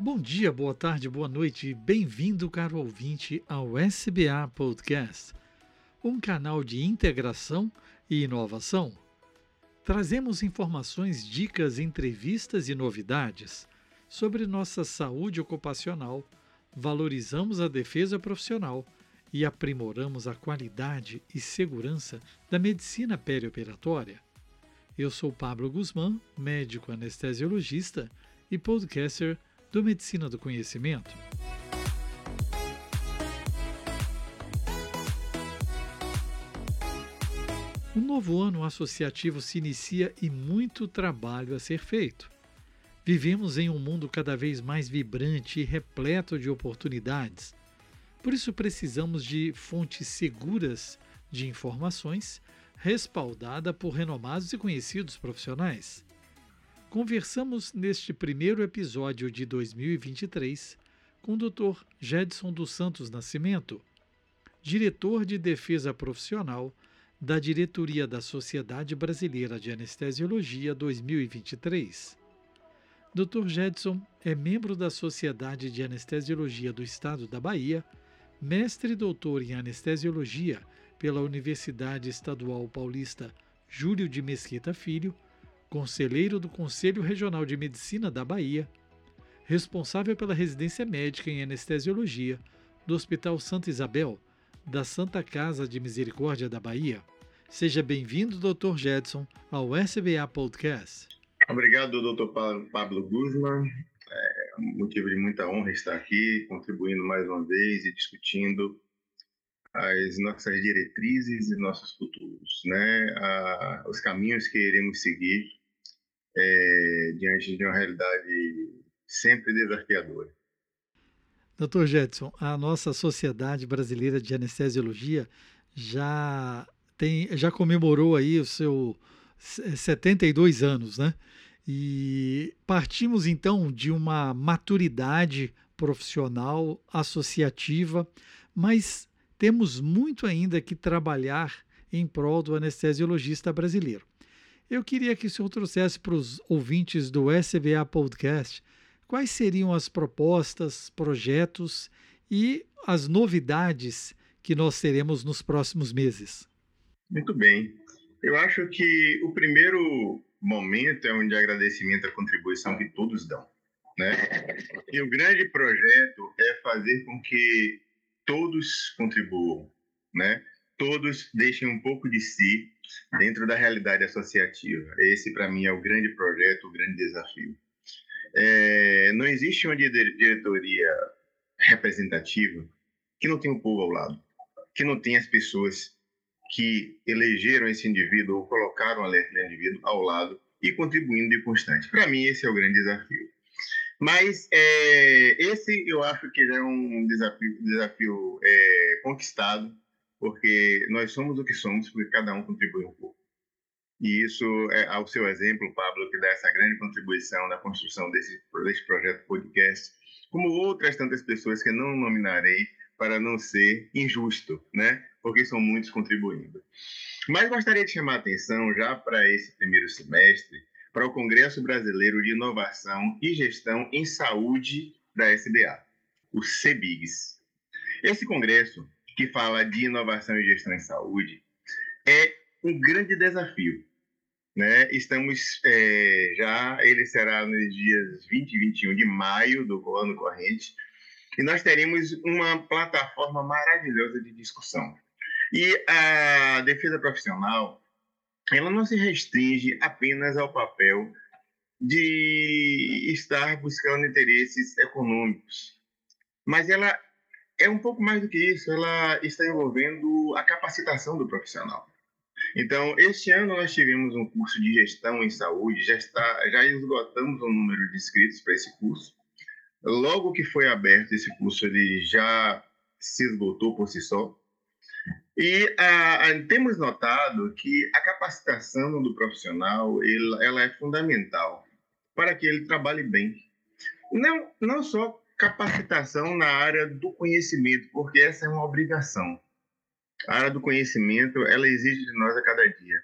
Bom dia, boa tarde, boa noite e bem-vindo, caro ouvinte, ao SBA Podcast, um canal de integração e inovação. Trazemos informações, dicas, entrevistas e novidades sobre nossa saúde ocupacional, valorizamos a defesa profissional e aprimoramos a qualidade e segurança da medicina perioperatória. Eu sou Pablo Guzmán, médico anestesiologista e podcaster do Medicina do Conhecimento. Um novo ano associativo se inicia e muito trabalho a ser feito. Vivemos em um mundo cada vez mais vibrante e repleto de oportunidades. Por isso, precisamos de fontes seguras de informações, respaldada por renomados e conhecidos profissionais. Conversamos neste primeiro episódio de 2023 com o Dr. Jedson dos Santos Nascimento, diretor de defesa profissional da diretoria da Sociedade Brasileira de Anestesiologia 2023. Dr. Jedson é membro da Sociedade de Anestesiologia do Estado da Bahia, mestre e doutor em anestesiologia pela Universidade Estadual Paulista Júlio de Mesquita Filho, conselheiro do Conselho Regional de Medicina da Bahia, responsável pela residência médica em anestesiologia do Hospital Santa Isabel, da Santa Casa de Misericórdia da Bahia. Seja bem-vindo, Dr. Jedson, ao SBA Podcast. Obrigado, doutor Pablo Guzman. É um motivo de muita honra estar aqui, contribuindo mais uma vez e discutindo as nossas diretrizes e nossos futuros, né? Ah, os caminhos que iremos seguir é, diante de uma realidade sempre desafiadora. Doutor Jetson, a nossa Sociedade Brasileira de Anestesiologia já tem, já comemorou aí o seu 72 anos, né? E partimos então de uma maturidade profissional, associativa, mas temos muito ainda que trabalhar em prol do anestesiologista brasileiro. Eu queria que o senhor trouxesse para os ouvintes do SBA Podcast quais seriam as propostas, projetos e as novidades que nós teremos nos próximos meses. Muito bem. Eu acho que o primeiro momento é um de agradecimento à contribuição que todos dão. Né? E o grande projeto é fazer com que todos contribuam, né? Todos deixem um pouco de si dentro da realidade associativa. Esse, para mim, é o grande projeto, o grande desafio. É, não existe uma diretoria representativa que não tenha o povo ao lado, que não tenha as pessoas que elegeram esse indivíduo ou colocaram aquele indivíduo ao lado e contribuindo de constante. Para mim, esse é o grande desafio. Mas é, esse eu acho que já é um desafio, desafio é, conquistado, porque nós somos o que somos, porque cada um contribui um pouco. E isso é ao seu exemplo, Pablo, que dá essa grande contribuição na construção desse, desse projeto podcast, como outras tantas pessoas que não nominarei para não ser injusto, né? Porque são muitos contribuindo. Mas gostaria de chamar a atenção já para esse primeiro semestre para o Congresso Brasileiro de Inovação e Gestão em Saúde da SBA, o CEBIGS. Esse congresso, que fala de inovação e gestão em saúde, é um grande desafio. Né? Estamos é, já, ele será nos dias 20 e 21 de maio do ano corrente, e nós teremos uma plataforma maravilhosa de discussão. E a defesa profissional, ela não se restringe apenas ao papel de estar buscando interesses econômicos, mas ela é um pouco mais do que isso, ela está envolvendo a capacitação do profissional. Então, este ano nós tivemos um curso de gestão em saúde, já está, já esgotamos o número de inscritos para esse curso. Logo que foi aberto esse curso, ele já se esgotou por si só. E temos notado que a capacitação do profissional ela é fundamental para que ele trabalhe bem. Não, não só capacitação na área do conhecimento, porque essa é uma obrigação. A área do conhecimento ela exige de nós a cada dia,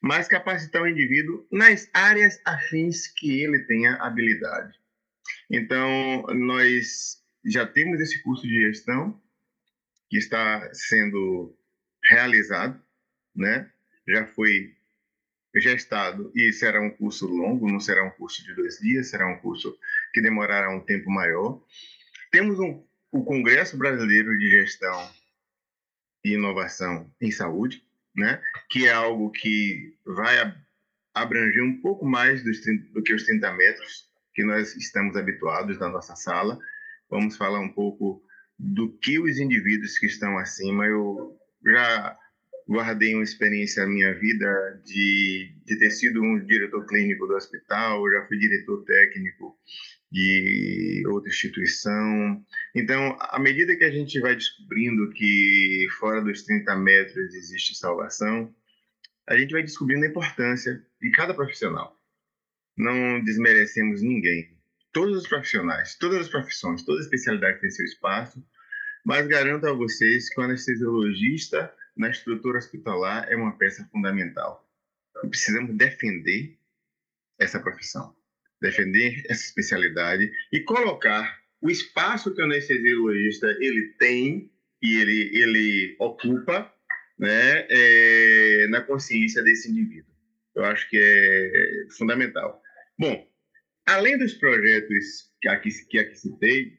mas capacitar o indivíduo nas áreas afins que ele tenha habilidade. Então, nós já temos esse curso de gestão que está sendo realizado, né? Já foi gestado e será um curso longo, não será um curso de dois dias, será um curso que demorará um tempo maior. Temos um, o Congresso Brasileiro de Gestão e Inovação em Saúde, né? Que é algo que vai abranger um pouco mais do, do que os 30 metros que nós estamos habituados na nossa sala. Vamos falar um pouco do que os indivíduos que estão acima. Eu já guardei uma experiência na minha vida de, de ter sido um diretor clínico do hospital, já fui diretor técnico de outra instituição. Então, à medida que a gente vai descobrindo que fora dos 30 metros existe salvação, a gente vai descobrindo a importância de cada profissional. Não desmerecemos ninguém. Todos os profissionais, todas as profissões, toda especialidade tem seu espaço, mas garanto a vocês que o anestesiologista na estrutura hospitalar é uma peça fundamental. Precisamos defender essa profissão, defender essa especialidade e colocar o espaço que o anestesiologista ele tem e ele, ele ocupa né, é, na consciência desse indivíduo. Eu acho que é fundamental. Bom, além dos projetos que aqui, que aqui citei,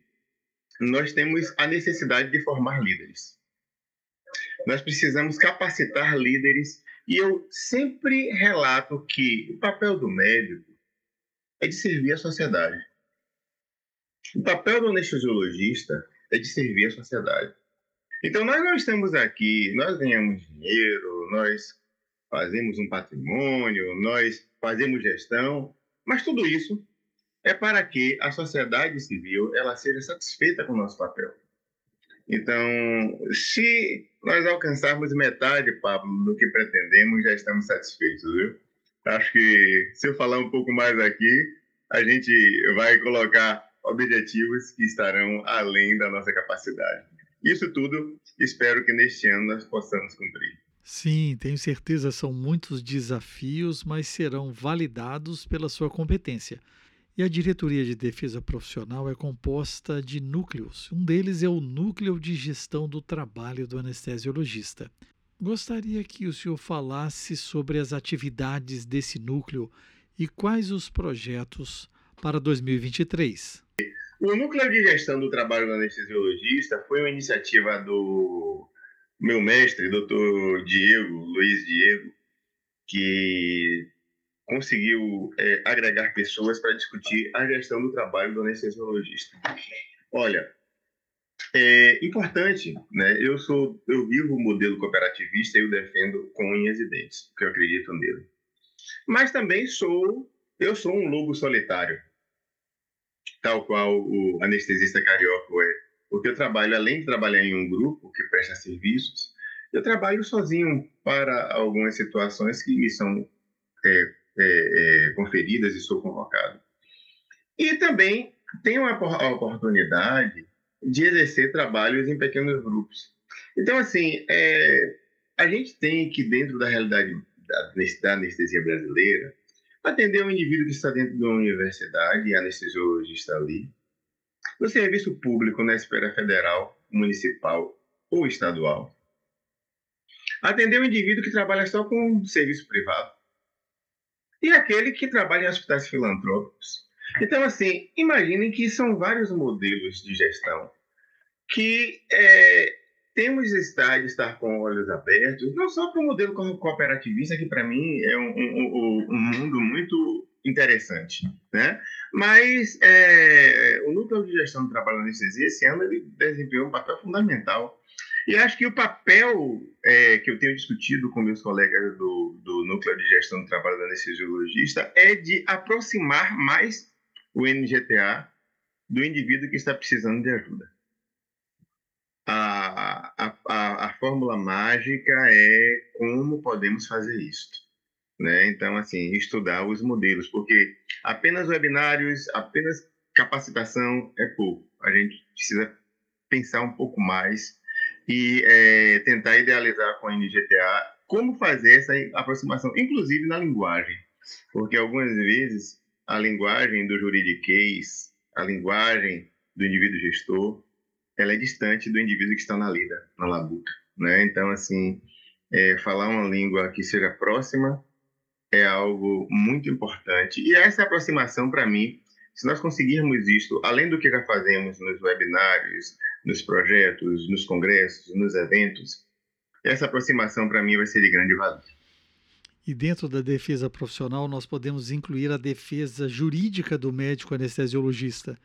nós temos a necessidade de formar líderes. Nós precisamos capacitar líderes e eu sempre relato que o papel do médico é de servir a sociedade. O papel do anestesiologista é de servir a sociedade. Então, nós não estamos aqui, nós ganhamos dinheiro, nós fazemos um patrimônio, nós fazemos gestão, mas tudo isso é para que a sociedade civil ela seja satisfeita com o nosso papel. Então, se nós alcançarmos metade, Pablo, do que pretendemos, já estamos satisfeitos, viu? Acho que se eu falar um pouco mais aqui, a gente vai colocar objetivos que estarão além da nossa capacidade. Isso tudo, espero que neste ano nós possamos cumprir. Sim, tenho certeza são muitos desafios, mas serão validados pela sua competência. E a diretoria de defesa profissional é composta de núcleos. Um deles é o núcleo de gestão do trabalho do anestesiologista. Gostaria que o senhor falasse sobre as atividades desse núcleo e quais os projetos para 2023. O núcleo de gestão do trabalho do anestesiologista foi uma iniciativa do meu mestre, doutor Diego, Luiz Diego, que conseguiu é, agregar pessoas para discutir a gestão do trabalho do anestesiologista. Olha, é importante, né? Eu sou, eu vivo o modelo cooperativista e eu defendo com unhas e dentes, porque eu acredito nele. Mas também sou, eu sou um lobo solitário tal qual o anestesista carioca é. Porque eu trabalho, além de trabalhar em um grupo que presta serviços, eu trabalho sozinho para algumas situações que me são é, é, é, conferidas e sou convocado. E também tenho a oportunidade de exercer trabalhos em pequenos grupos. Então, assim, é, a gente tem que, dentro da realidade da anestesia brasileira, atender um indivíduo que está dentro de uma universidade e anestesiologista ali, no serviço público na esfera federal, municipal ou estadual. Atender um indivíduo que trabalha só com serviço privado. E aquele que trabalha em hospitais filantrópicos. Então, assim, imaginem que são vários modelos de gestão que é, temos de estar, de estar com olhos abertos, não só para o modelo cooperativista, que para mim é um, um, um, mundo muito interessante, né? mas é, o Núcleo de Gestão do Trabalho da Anestesia, esse ano, ele desempenhou um papel fundamental. E acho que o papel é, que eu tenho discutido com meus colegas do, do Núcleo de Gestão do Trabalho da Anestesiologista é de aproximar mais o NGTA do indivíduo que está precisando de ajuda a, a, a, fórmula mágica é como podemos fazer isso. Né? Então, assim, estudar os modelos, porque apenas webinários, apenas capacitação é pouco. A gente precisa pensar um pouco mais e é, tentar idealizar com a NGTA como fazer essa aproximação, inclusive na linguagem, porque algumas vezes a linguagem do juridiquês a linguagem do indivíduo gestor, ela é distante do indivíduo que está na lida, na labuta, né? Então, assim, é, falar uma língua que seja próxima é algo muito importante. E essa aproximação, para mim, se nós conseguirmos isto, além do que já fazemos nos webinários, nos projetos, nos congressos, nos eventos, essa aproximação, para mim, vai ser de grande valor. E dentro da defesa profissional, nós podemos incluir a defesa jurídica do médico anestesiologista.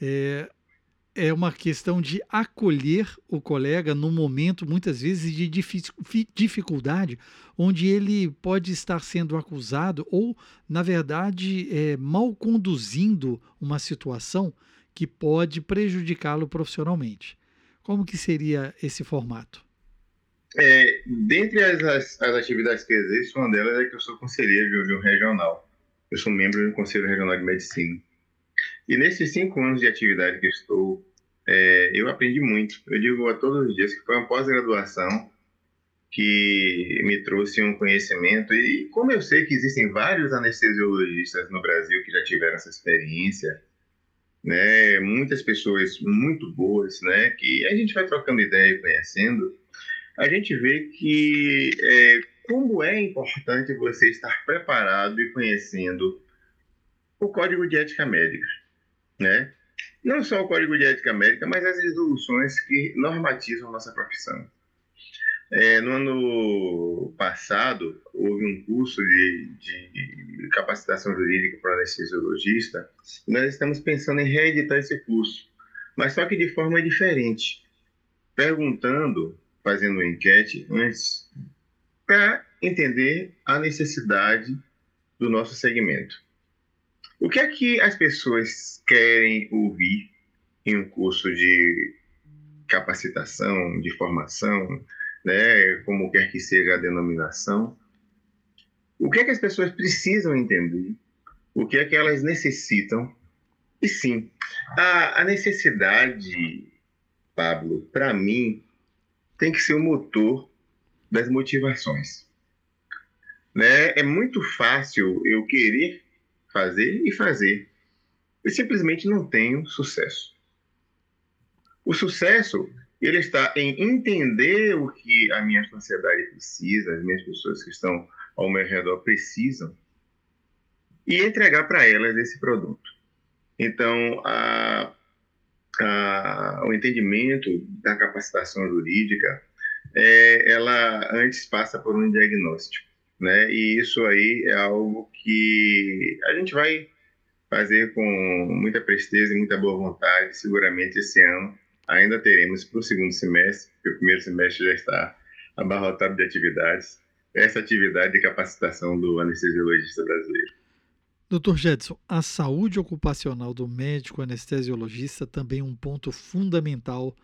É, é uma questão de acolher o colega no momento, muitas vezes, de dificuldade, onde ele pode estar sendo acusado ou, na verdade, é, mal conduzindo uma situação que pode prejudicá-lo profissionalmente. Como que seria esse formato? É, dentre as, as, as, atividades que existe, uma delas é que eu sou conselheiro de um regional. Eu sou membro do Conselho Regional de Medicina. E nesses cinco anos de atividade que estou, é, eu aprendi muito. Eu digo a todos os dias que foi uma pós-graduação que me trouxe um conhecimento. E como eu sei que existem vários anestesiologistas no Brasil que já tiveram essa experiência, né, muitas pessoas muito boas, né, que a gente vai trocando ideia e conhecendo, a gente vê que é, como é importante você estar preparado e conhecendo o Código de Ética Médica né? Não só o Código de Ética Médica, mas as resoluções que normatizam nossa profissão. É, no ano passado, houve um curso de, de capacitação jurídica para anestesiologista. Nós estamos pensando em reeditar esse curso, mas só que de forma diferente, perguntando, fazendo uma enquete antes, para entender a necessidade do nosso segmento. O que é que as pessoas querem ouvir em um curso de capacitação, de formação, né, como quer que seja a denominação? O que é que as pessoas precisam entender? O que é que elas necessitam? E sim, a, a necessidade, Pablo, para mim, tem que ser o motor das motivações. Né? É muito fácil eu querer fazer e fazer. Eu simplesmente não tenho sucesso. O sucesso ele está em entender o que a minha sociedade precisa, as minhas pessoas que estão ao meu redor precisam e entregar para elas esse produto. Então, a, a, o entendimento da capacitação jurídica, é, ela antes passa por um diagnóstico né? E isso aí é algo que a gente vai fazer com muita presteza e muita boa vontade. Seguramente esse ano ainda teremos para o segundo semestre, porque o primeiro semestre já está abarrotado de atividades, essa atividade de capacitação do anestesiologista brasileiro. Dr. Jedson, a saúde ocupacional do médico anestesiologista também é um ponto fundamental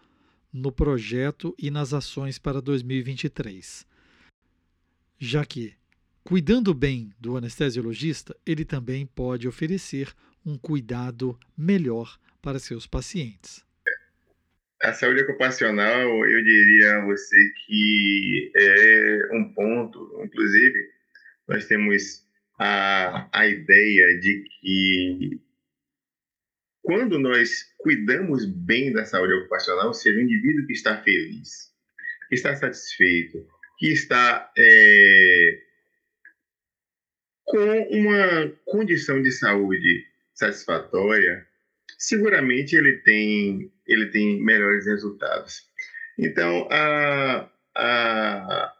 no projeto e nas ações para 2023, já que Cuidando bem do anestesiologista, ele também pode oferecer um cuidado melhor para seus pacientes. A saúde ocupacional, eu diria a você que é um ponto, inclusive, nós temos a, a ideia de que quando nós cuidamos bem da saúde ocupacional, seja, o indivíduo que está feliz, que está satisfeito, que está é, com uma condição de saúde satisfatória, seguramente ele tem, ele tem melhores resultados. Então, a, a,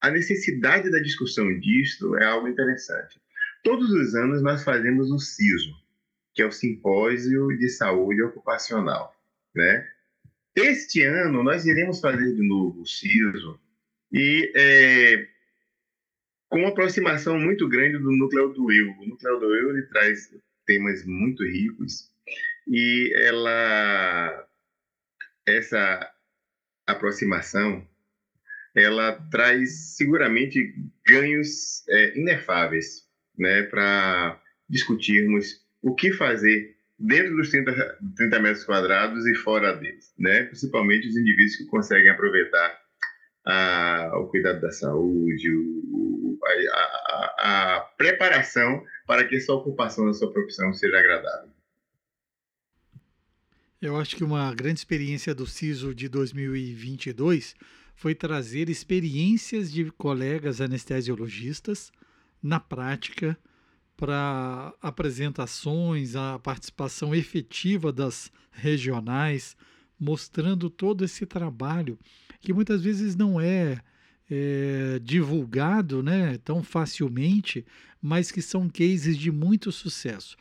a necessidade da discussão disto é algo interessante. Todos os anos nós fazemos o CISO, que é o Simpósio de Saúde Ocupacional. Né? Este ano nós iremos fazer de novo o CISO e é, com uma aproximação muito grande do núcleo do eu. O núcleo do eu ele traz temas muito ricos e ela essa aproximação ela traz seguramente ganhos é, inefáveis né, para discutirmos o que fazer dentro dos 30, 30 metros quadrados e fora deles, né? principalmente os indivíduos que conseguem aproveitar a, o cuidado da saúde, o, a, a, a, preparação para que essa ocupação da sua profissão seja agradável. Eu acho que uma grande experiência do CISO de 2022 foi trazer experiências de colegas anestesiologistas na prática para apresentações, a participação efetiva das regionais, mostrando todo esse trabalho que muitas vezes não é, é, divulgado né, tão facilmente, mas que são cases de muito sucesso.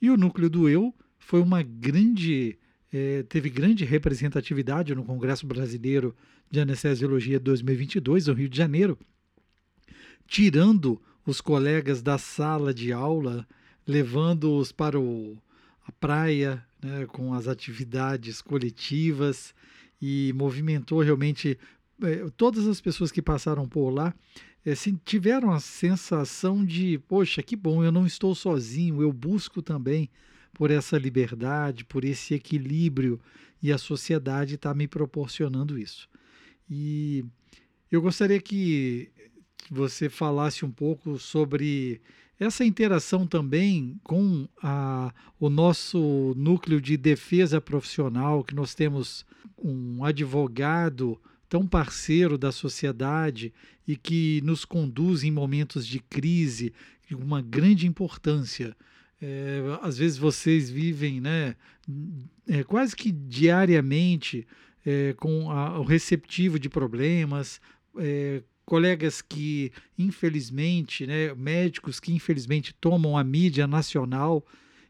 E o núcleo do eu foi uma grande, é, teve grande representatividade no Congresso Brasileiro de Anestesiologia 2022, no Rio de Janeiro, tirando os colegas da sala de aula, levando-os para o, a praia, né, com as atividades coletivas e movimentou realmente é, todas as pessoas que passaram por lá é, tiveram a sensação de, poxa, que bom, eu não estou sozinho, eu busco também por essa liberdade, por esse equilíbrio e a sociedade está me proporcionando isso. E eu gostaria que você falasse um pouco sobre essa interação também com a, o nosso núcleo de defesa profissional, que nós temos um advogado tão parceiro da sociedade e que nos conduz em momentos de crise, com uma grande importância. É, às vezes vocês vivem né, é, quase que diariamente é, com a, o receptivo de problemas, é, colegas que, infelizmente, né, médicos que, infelizmente, tomam a mídia nacional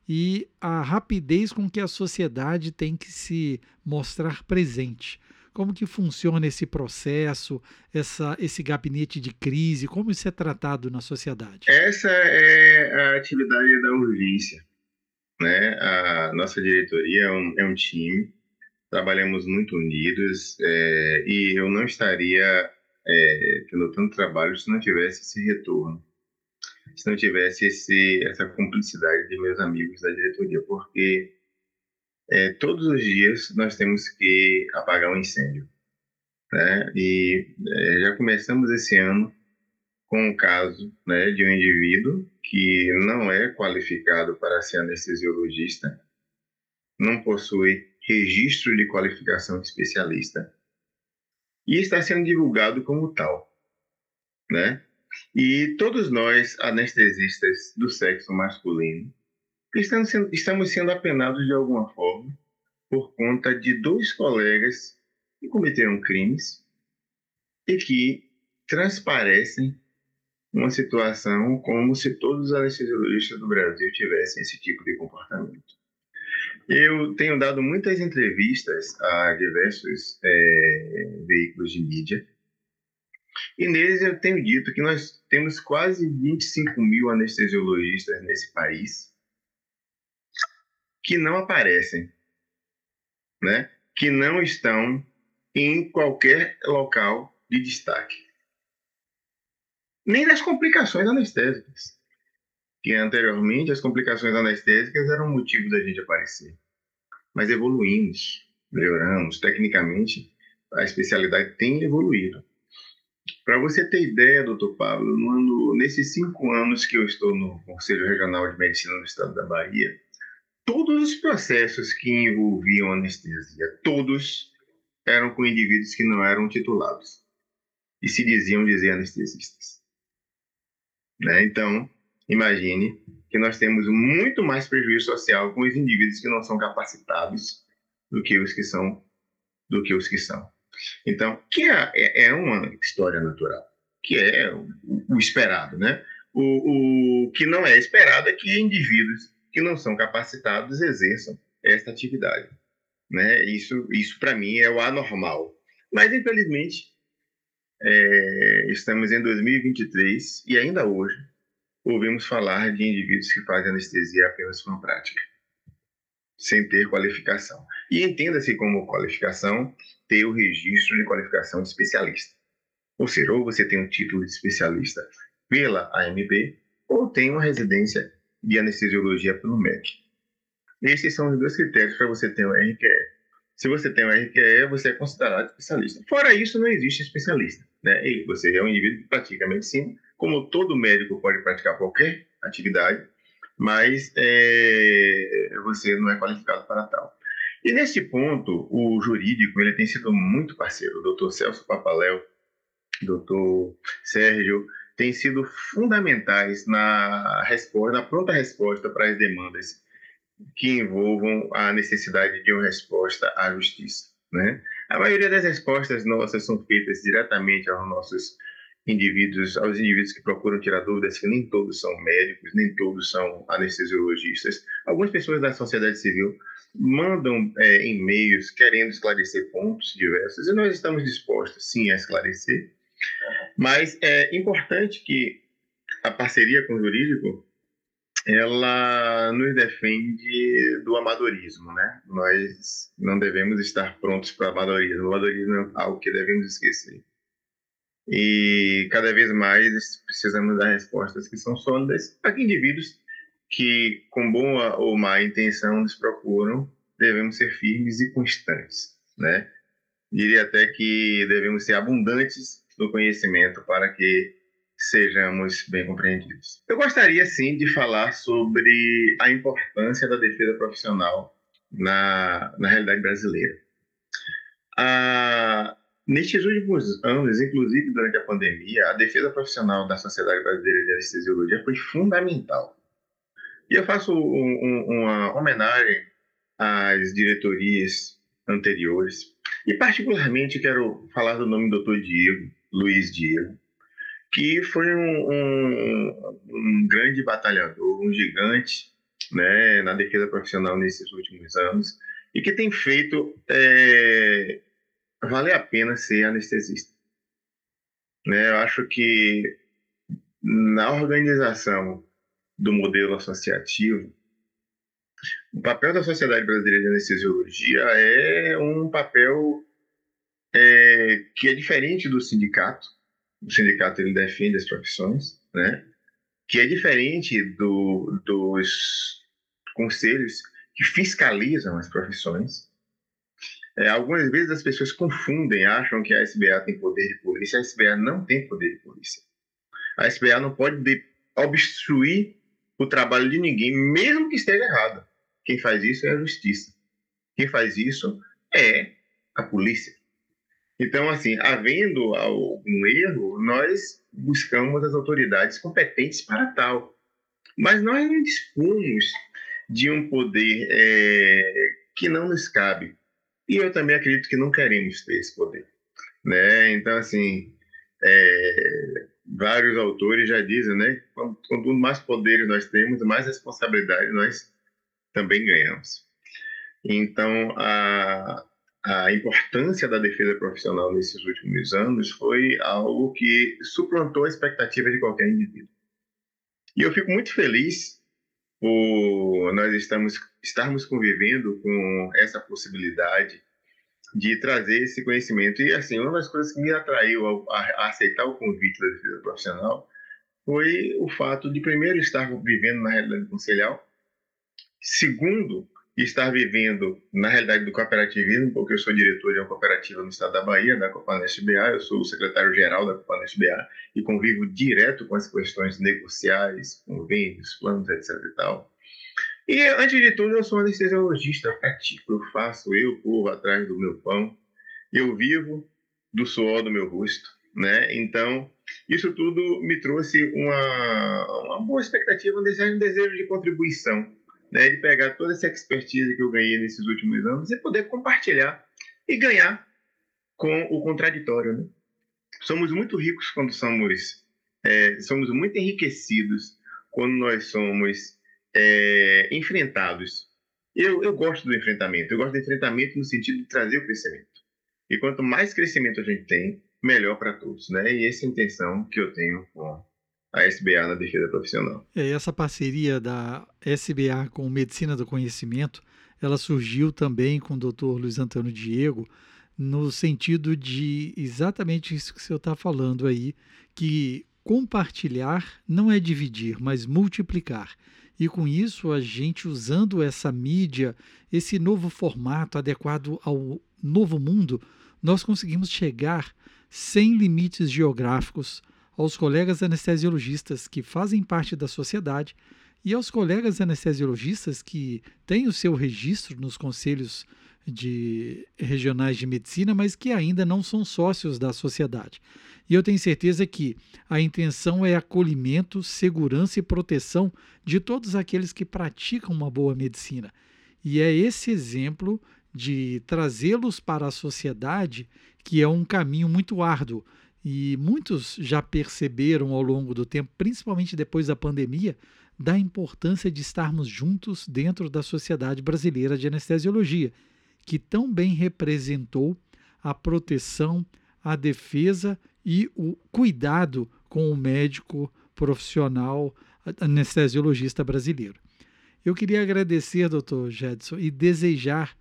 e a rapidez com que a sociedade tem que se mostrar presente. Como que funciona esse processo, essa, esse gabinete de crise, como isso é tratado na sociedade? Essa é a atividade da urgência. Né? A nossa diretoria é um, é um time trabalhamos muito unidos é, e eu não estaria é, tendo tanto trabalho se não tivesse esse retorno, se não tivesse esse, essa cumplicidade de meus amigos da diretoria, porque é, todos os dias nós temos que apagar um incêndio. Né? E é, já começamos esse ano com um caso né, de um indivíduo que não é qualificado para ser anestesiologista, não possui registro de qualificação de especialista e está sendo divulgado como tal, né? E todos nós, anestesistas do sexo masculino, estamos sendo, estamos sendo apenados de alguma forma por conta de dois colegas que cometeram crimes e que transparecem uma situação como se todos os anestesiologistas do Brasil tivessem esse tipo de comportamento. Eu tenho dado muitas entrevistas a diversos é, veículos de mídia e neles eu tenho dito que nós temos quase 25 mil anestesiologistas nesse país que não aparecem, né? que não estão em qualquer local de destaque. Nem nas complicações anestésicas que anteriormente as complicações anestésicas eram motivo da gente aparecer. Mas evoluímos, melhoramos, tecnicamente a especialidade tem evoluído. Para você ter ideia, doutor Pablo, ano, nesses cinco anos que eu estou no Conselho Regional de Medicina do Estado da Bahia, todos os processos que envolviam anestesia, todos eram com indivíduos que não eram titulados e se diziam dizer anestesistas. Né? Então, imagine que nós temos muito mais prejuízo social com os indivíduos que não são capacitados do que os que são do que os que são. Então, que é, é, é uma história natural, que é o, o esperado, né? O, o, que não é esperado é que indivíduos que não são capacitados exerçam esta atividade, né? Isso, isso para mim é o anormal. Mas infelizmente é, estamos em 2023 e ainda hoje ouvimos falar de indivíduos que fazem anestesia apenas por prática, sem ter qualificação. E entenda-se como qualificação ter o registro de qualificação de especialista. Ou seja, ou você tem um título de especialista pela AMB, ou tem uma residência de anestesiologia pelo MEC. Esses são os dois critérios para você ter um RQE. Se você tem um RQE, você é considerado especialista. Fora isso, não existe especialista. Né? Você é um indivíduo que pratica medicina como todo médico pode praticar qualquer atividade, mas é, você não é qualificado para tal. E nesse ponto, o jurídico ele tem sido muito parceiro. O doutor Celso Papaléu, doutor Sérgio, têm sido fundamentais na resposta, na pronta resposta para as demandas que envolvam a necessidade de uma resposta à justiça. Né? A maioria das respostas nossas são feitas diretamente aos nossos indivíduos, aos indivíduos que procuram tirar dúvidas, que nem todos são médicos, nem todos são anestesiologistas. Algumas pessoas da sociedade civil mandam é, e-mails querendo esclarecer pontos diversos e nós estamos dispostos, sim, a esclarecer. Mas é importante que a parceria com o jurídico ela nos defende do amadorismo, né? Nós não devemos estar prontos para amadorismo. O amadorismo é algo que devemos esquecer. E cada vez mais precisamos dar respostas que são sólidas para que indivíduos que, com boa ou má intenção, nos procuram, devemos ser firmes e constantes, né? Diria até que devemos ser abundantes no conhecimento para que sejamos bem compreendidos. Eu gostaria, sim, de falar sobre a importância da defesa profissional na, na realidade brasileira. Ah, nestes últimos anos, inclusive durante a pandemia, a defesa profissional da Sociedade Brasileira de Anestesiologia foi fundamental. E eu faço um, um, uma homenagem às diretorias anteriores, e particularmente quero falar do nome do Dr. Diego, Luiz Diego, que foi um, um, um, grande batalhador, um gigante né, na defesa profissional nesses últimos anos e que tem feito é, valer a pena ser anestesista. Né, eu acho que na organização do modelo associativo, o papel da Sociedade Brasileira de Anestesiologia é um papel é, que é diferente do sindicato, o sindicato ele defende as profissões, né? que é diferente do, dos conselhos que fiscalizam as profissões. É, algumas vezes as pessoas confundem, acham que a SBA tem poder de polícia. A SBA não tem poder de polícia. A SBA não pode obstruir o trabalho de ninguém, mesmo que esteja errado. Quem faz isso é a justiça. Quem faz isso é a polícia. Então, assim, havendo algum erro, nós buscamos as autoridades competentes para tal. Mas nós não dispomos de um poder é, que não nos cabe. E eu também acredito que não queremos ter esse poder. Né? Então, assim, é, vários autores já dizem, né? Quanto mais poderes nós temos, mais responsabilidade nós também ganhamos. Então, a, a importância da defesa profissional nesses últimos anos foi algo que suplantou a expectativa de qualquer indivíduo. E eu fico muito feliz por nós estamos, estarmos convivendo com essa possibilidade de trazer esse conhecimento. E, assim, uma das coisas que me atraiu a, a aceitar o convite da defesa profissional foi o fato de, primeiro, estar vivendo na realidade conselhal, segundo, estar vivendo na realidade do cooperativismo, porque eu sou diretor de uma cooperativa no estado da Bahia, da Copanest BA, eu sou o secretário-geral da Copanest BA e convivo direto com as questões negociais, convênios, planos, etc e tal. E, antes de tudo, eu sou anestesiologista, pratico, eu faço, eu corro atrás do meu pão, eu vivo do suor do meu rosto, né? Então, isso tudo me trouxe uma, uma boa expectativa, um desejo, um desejo de contribuição né, de pegar toda essa expertise que eu ganhei nesses últimos anos e poder compartilhar e ganhar com o contraditório. Né? Somos muito ricos quando somos, é, somos muito enriquecidos quando nós somos é, enfrentados. Eu, eu gosto do enfrentamento, eu gosto do enfrentamento no sentido de trazer o crescimento. E quanto mais crescimento a gente tem, melhor para todos, né? E essa é a intenção que eu tenho com a SBA na defesa profissional. É, essa parceria da SBA com Medicina do Conhecimento, ela surgiu também com o Dr. Luiz Antônio Diego, no sentido de exatamente isso que o senhor está falando aí, que compartilhar não é dividir, mas multiplicar. E com isso, a gente usando essa mídia, esse novo formato adequado ao novo mundo, nós conseguimos chegar sem limites geográficos, aos colegas anestesiologistas que fazem parte da sociedade e aos colegas anestesiologistas que têm o seu registro nos conselhos de regionais de medicina, mas que ainda não são sócios da sociedade. E eu tenho certeza que a intenção é acolhimento, segurança e proteção de todos aqueles que praticam uma boa medicina. E é esse exemplo de trazê-los para a sociedade que é um caminho muito árduo. E muitos já perceberam ao longo do tempo, principalmente depois da pandemia, da importância de estarmos juntos dentro da Sociedade Brasileira de Anestesiologia que tão bem representou a proteção, a defesa e o cuidado com o médico profissional anestesiologista brasileiro. Eu queria agradecer, doutor Jedson, e desejar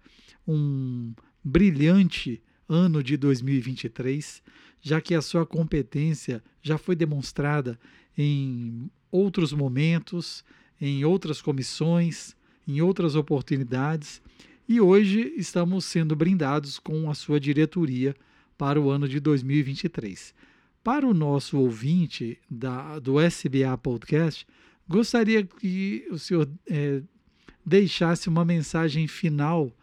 um brilhante ano de 2023, já que a sua competência já foi demonstrada em outros momentos, em outras comissões, em outras oportunidades e hoje estamos sendo brindados com a sua diretoria para o ano de 2023. Para o nosso ouvinte da, do SBA Podcast, gostaria que o senhor é, deixasse uma mensagem final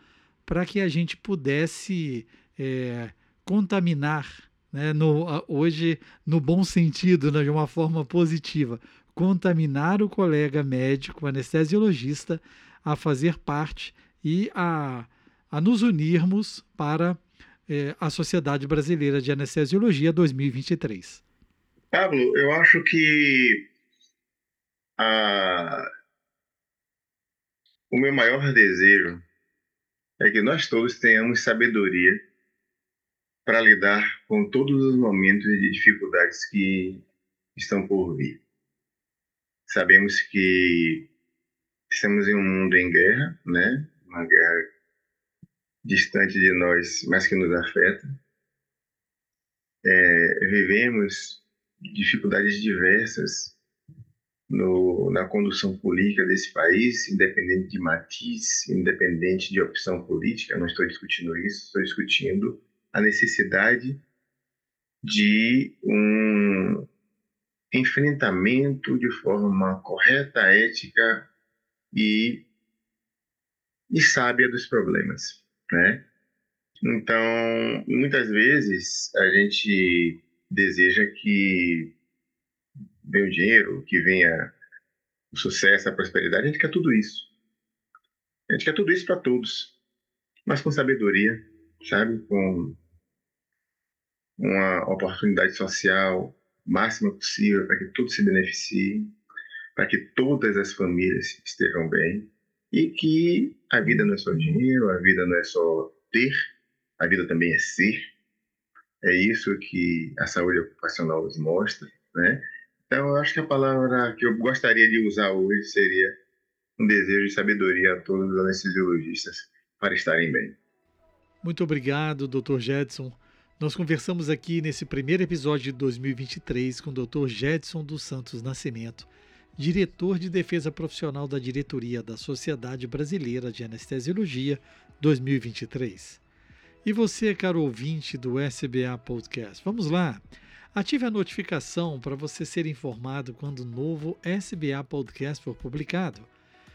para que a gente pudesse é, contaminar, né, no, hoje no bom sentido, né, de uma forma positiva, contaminar o colega médico anestesiologista a fazer parte e a, a nos unirmos para é, a Sociedade Brasileira de Anestesiologia 2023. Pablo, eu acho que a... o meu maior desejo é que nós todos tenhamos sabedoria para lidar com todos os momentos de dificuldades que estão por vir. Sabemos que estamos em um mundo em guerra, né? uma guerra distante de nós, mas que nos afeta. É, vivemos dificuldades diversas no, na condução política desse país, independente de matiz, independente de opção política. Não estou discutindo isso, estou discutindo a necessidade de um enfrentamento de forma correta, ética e e sábia dos problemas, né? Então, muitas vezes a gente deseja que venha o dinheiro, que venha o sucesso, a prosperidade, a gente quer tudo isso. A gente quer tudo isso para todos, mas com sabedoria, sabe? Com uma oportunidade social máxima possível para que todos se beneficiem, para que todas as famílias estejam bem e que a vida não é só dinheiro, a vida não é só ter, a vida também é ser. É isso que a saúde ocupacional nos mostra, né? Então, eu acho que a palavra que eu gostaria de usar hoje seria um desejo de sabedoria a todos os anestesiologistas para estarem bem. Muito obrigado, Dr. Jedson. Nós conversamos aqui nesse primeiro episódio de 2023 com o Dr. Jedson dos Santos Nascimento diretor de defesa profissional da diretoria da Sociedade Brasileira de Anestesiologia 2023. E você, caro ouvinte do SBA Podcast, vamos lá. Ative a notificação para você ser informado quando o novo SBA Podcast for publicado.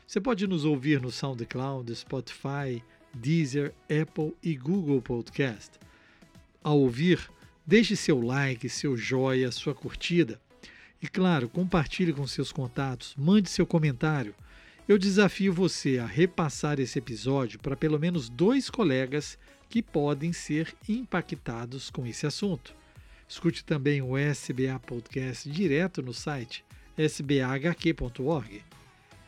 Você pode nos ouvir no SoundCloud, Spotify, Deezer, Apple e Google Podcast. Ao ouvir, deixe seu like, seu joia, sua curtida. E claro, compartilhe com seus contatos, mande seu comentário. Eu desafio você a repassar esse episódio para pelo menos dois colegas que podem ser impactados com esse assunto. Escute também o SBA Podcast direto no site sbahq.org.